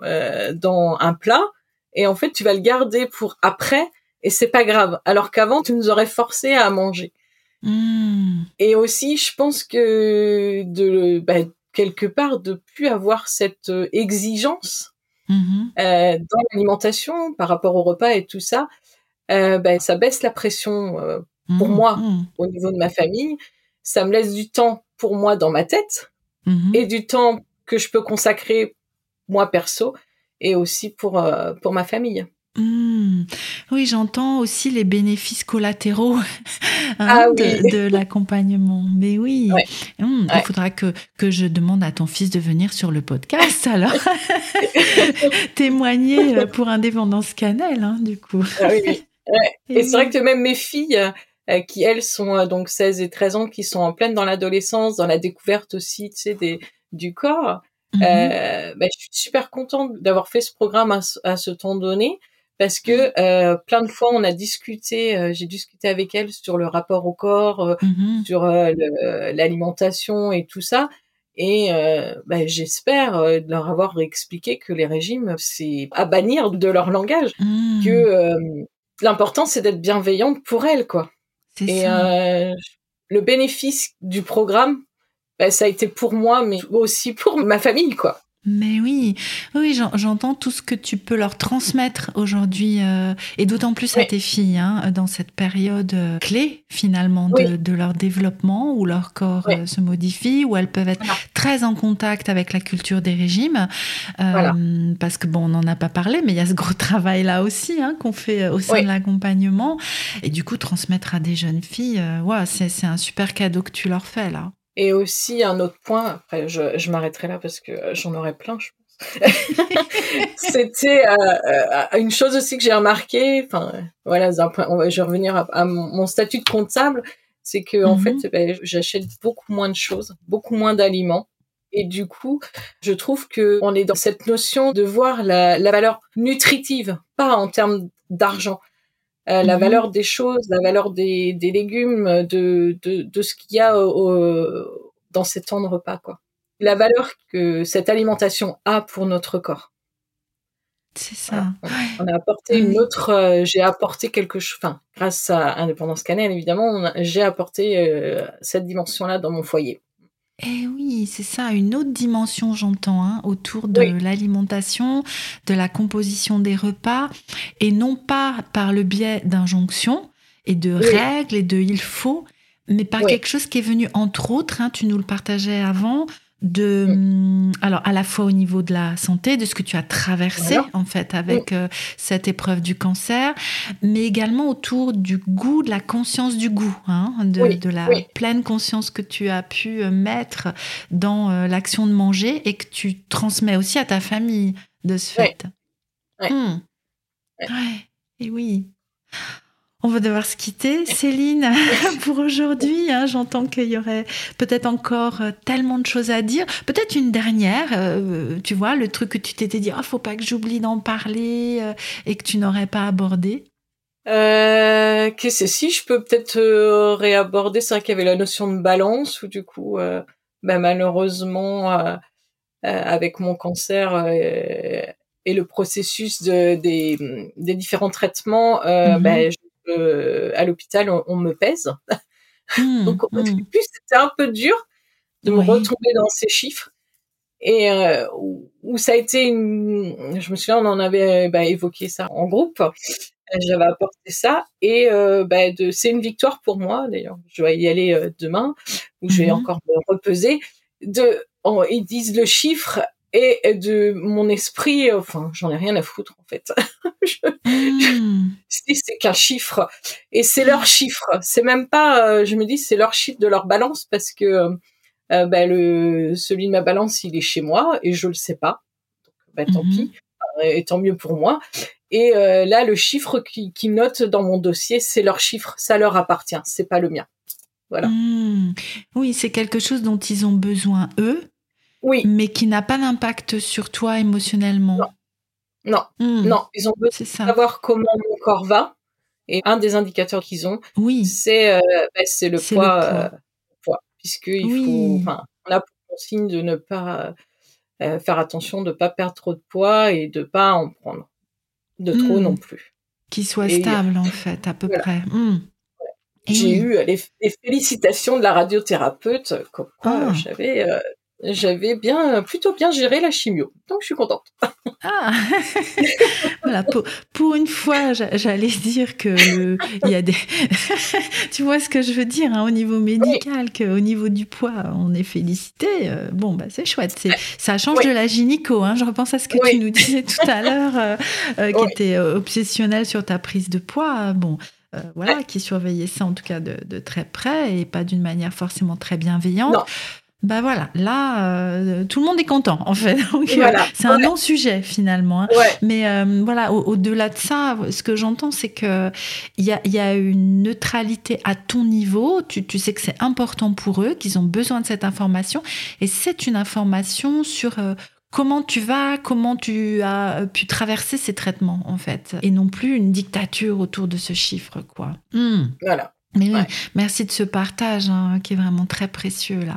dans un plat. Et en fait, tu vas le garder pour après. Et c'est pas grave. Alors qu'avant, tu nous aurais forcé à manger. Mmh. Et aussi, je pense que de, bah, quelque part de plus avoir cette euh, exigence mmh euh, dans l'alimentation par rapport au repas et tout ça, euh, ben, ça baisse la pression euh, pour mmh moi mmh. au niveau de ma famille. Ça me laisse du temps pour moi dans ma tête et du temps que je peux consacrer moi perso et aussi pour euh, pour ma famille. Mmh. Oui, j'entends aussi les bénéfices collatéraux <laughs> hein, ah de, l'accompagnement. Mais oui, mmh, il faudra que, que je demande à ton fils de venir sur le podcast, alors. <laughs> Témoigner euh, pour Indépendance Cannelle, hein, du coup. Ah oui, <laughs> Et, c'est vrai que même mes filles, euh, qui elles sont euh, donc 16 et 13 ans, qui sont en pleine dans l'adolescence, dans la découverte aussi, tu sais, des, du corps, mmh bah, je suis super contente d'avoir fait ce programme à, à ce temps donné parce que euh, plein de fois on a discuté, euh, j'ai discuté avec elle sur le rapport au corps, euh, mmh sur l'alimentation et tout ça. Et bah, j'espère leur avoir expliqué que les régimes, c'est à bannir de leur langage, mmh. que l'important c'est d'être bienveillante pour elles, quoi. Et le bénéfice du programme, bah, ça a été pour moi, mais aussi pour ma famille, quoi. Mais oui, oui, j'entends tout ce que tu peux leur transmettre aujourd'hui, euh, et d'autant plus à tes filles, hein, dans cette période euh, clé finalement de, leur développement, où leur corps euh, se modifie, où elles peuvent être très en contact avec la culture des régimes, parce que bon, on n'en a pas parlé, mais il y a ce gros travail là aussi hein, qu'on fait au sein de l'accompagnement, et du coup transmettre à des jeunes filles, ouais, c'est un super cadeau que tu leur fais là. Et aussi un autre point, après je, je m'arrêterai là parce que euh, j'en aurais plein, je pense. <laughs> C'était euh, euh, une chose aussi que j'ai remarqué. Enfin, voilà, je vais revenir à, mon, statut de comptable, c'est que en fait, mhm. ben, j'achète beaucoup moins de choses, beaucoup moins d'aliments, Et du coup, je trouve que on est dans cette notion de voir la, la valeur nutritive, pas en termes d'argent, euh, la mhm. valeur des choses, la valeur des, des légumes, de, de, de ce qu'il y a au, dans ces temps de repas, quoi. La valeur que cette alimentation a pour notre corps. C'est ça. On, a apporté une autre. Euh, j'ai apporté quelque chose. Enfin, grâce à Indépendance Cannelle, évidemment, j'ai apporté euh, cette dimension-là dans mon foyer. Eh oui, c'est ça, une autre dimension, j'entends, hein, autour de l'alimentation, de la composition des repas, et non pas par le biais d'injonctions et de règles et de il faut, mais par quelque chose qui est venu, entre autres, hein, tu nous le partageais avant, de hum, alors à la fois au niveau de la santé de ce que tu as traversé en fait avec euh, cette épreuve du cancer mais également autour du goût de la conscience du goût hein, de, la pleine conscience que tu as pu euh, mettre dans euh, l'action de manger et que tu transmets aussi à ta famille de ce fait. Hum. ouais. et oui on va devoir se quitter, Céline, <laughs> pour aujourd'hui. Hein. J'entends qu'il y aurait peut-être encore euh, tellement de choses à dire. Peut-être une dernière, euh, tu vois, le truc que tu t'étais dit, oh, faut pas que j'oublie d'en parler euh, et que tu n'aurais pas abordé. Euh, que c'est si je peux peut-être réaborder, c'est vrai qu'il y avait la notion de balance où du coup, ben, malheureusement, avec mon cancer et le processus de, des, des différents traitements, mm-hmm. ben, euh, à l'hôpital, on, me pèse. Hmm, <laughs> Donc, hmm. c'était un peu dur de me retrouver dans ces chiffres. Et euh, où, ça a été une... Je me souviens, on en avait bah, évoqué ça en groupe. J'avais apporté ça. Et euh, bah, de... c'est une victoire pour moi, d'ailleurs. Je vais y aller demain, où je vais mhm. encore me repeser. De... ils disent le chiffre et de mon esprit, enfin, j'en ai rien à foutre en fait. <laughs> Hmm. c'est qu'un chiffre et c'est leur chiffre. C'est même pas, euh, je me dis, c'est leur chiffre de leur balance parce que euh, euh, bah, le celui de ma balance, il est chez moi et je le sais pas. Donc, bah, tant mhm. pis, et tant mieux pour moi. Et là, le chiffre qui, qui note dans mon dossier, c'est leur chiffre, ça leur appartient, c'est pas le mien. Voilà. Hmm. Oui, c'est quelque chose dont ils ont besoin eux oui. Mais qui n'a pas d'impact sur toi émotionnellement. Non. Non, hmm. non. Ils ont besoin de savoir comment mon corps va. Et un des indicateurs qu'ils ont, oui. c'est euh, bah, c'est le, poids, euh, poids. puisqu'il faut, enfin, on a pour consigne de ne pas euh, faire attention de ne pas perdre trop de poids et de pas en prendre de trop hmm. non plus. Qui soit stable en <laughs> fait, à peu près. Hmm. J'ai eu les, félicitations de la radiothérapeute, comme quoi ah. j'avais j'avais bien, plutôt bien géré la chimio. Donc, je suis contente. Ah, <laughs> voilà. Pour, pour, une fois, j'allais dire que il y a des, <laughs> tu vois ce que je veux dire hein, au niveau médical, qu'au niveau du poids, on est félicité. Euh, bon, bah c'est chouette. C'est, ça change de la gynéco. Hein. Je repense à ce que tu nous disais tout à l'heure, euh, euh, qui était obsessionnel sur ta prise de poids. Bon. voilà, qui surveillait ça en tout cas de, de très près et pas d'une manière forcément très bienveillante. Bah voilà, là, euh, tout le monde est content en fait. <laughs> Euh, c'est un non-sujet finalement. Hein. Mais euh, voilà, au-delà de ça, ce que j'entends, c'est que il y a, y a, une neutralité à ton niveau. Tu, tu sais que c'est important pour eux, qu'ils ont besoin de cette information, et c'est une information sur comment tu vas, comment tu as pu traverser ces traitements en fait, et non plus une dictature autour de ce chiffre quoi. Hmm. Voilà. Mais merci de ce partage hein, qui est vraiment très précieux là.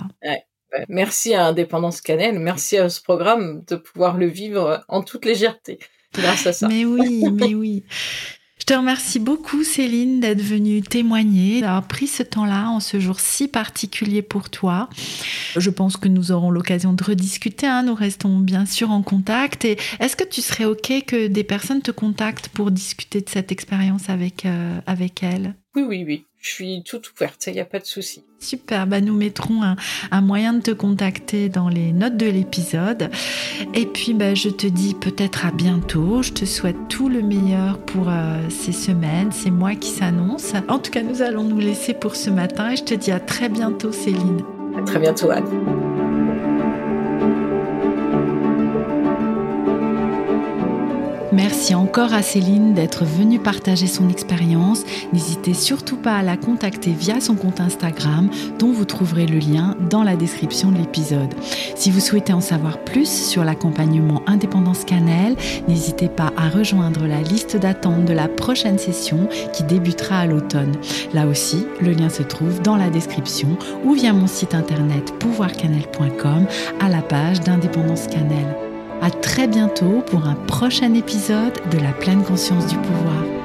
Merci à Indépendance Cannelle, merci à ce programme de pouvoir le vivre en toute légèreté grâce à ça. Mais oui, <laughs> mais oui. Je te remercie beaucoup Céline d'être venue témoigner, d'avoir pris ce temps-là en ce jour si particulier pour toi. Je pense que nous aurons l'occasion de rediscuter, hein. nous restons bien sûr en contact. Et est-ce que tu serais OK que des personnes te contactent pour discuter de cette expérience avec, euh, avec elles? Oui, oui, oui je suis toute ouverte, il n'y a pas de souci. Super, bah nous mettrons un, moyen de te contacter dans les notes de l'épisode. Et puis bah, je te dis peut-être à bientôt. Je te souhaite tout le meilleur pour euh, ces semaines, ces mois qui s'annoncent. En tout cas, nous allons nous laisser pour ce matin et je te dis à très bientôt Céline. À très bientôt Anne. Merci encore à Céline d'être venue partager son expérience. N'hésitez surtout pas à la contacter via son compte Instagram dont vous trouverez le lien dans la description de l'épisode. Si vous souhaitez en savoir plus sur l'accompagnement Indépendance Cannelle, n'hésitez pas à rejoindre la liste d'attente de la prochaine session qui débutera à l'automne. Là aussi, le lien se trouve dans la description ou via mon site internet pouvoircannelle.com à la page d'Indépendance Cannelle. À très bientôt pour un prochain épisode de la pleine conscience du pouvoir.